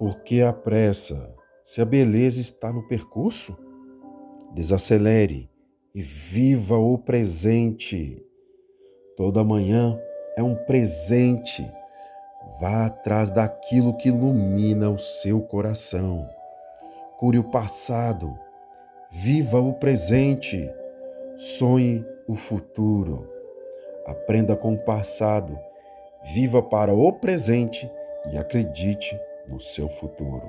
Por que a pressa? Se a beleza está no percurso, desacelere e viva o presente. Toda manhã é um presente. Vá atrás daquilo que ilumina o seu coração. Cure o passado. Viva o presente. Sonhe o futuro. Aprenda com o passado. Viva para o presente e acredite no seu futuro.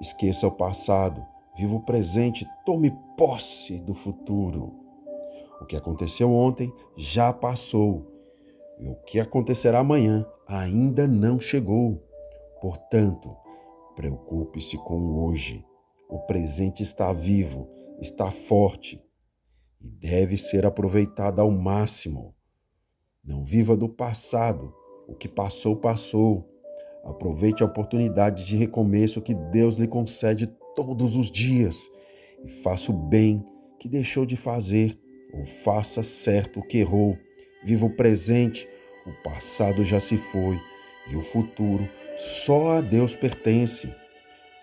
Esqueça o passado, viva o presente, tome posse do futuro. O que aconteceu ontem já passou e o que acontecerá amanhã ainda não chegou. Portanto, preocupe-se com o hoje. O presente está vivo, está forte e deve ser aproveitado ao máximo. Não viva do passado, o que passou, passou. Aproveite a oportunidade de recomeço que Deus lhe concede todos os dias e faça o bem que deixou de fazer ou faça certo o que errou. Viva o presente, o passado já se foi e o futuro só a Deus pertence.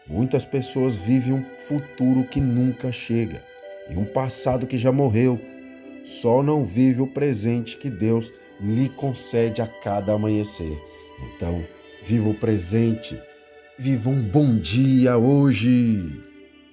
Muitas pessoas vivem um futuro que nunca chega e um passado que já morreu. Só não vive o presente que Deus lhe concede a cada amanhecer. Então, Viva o presente. Viva um bom dia hoje.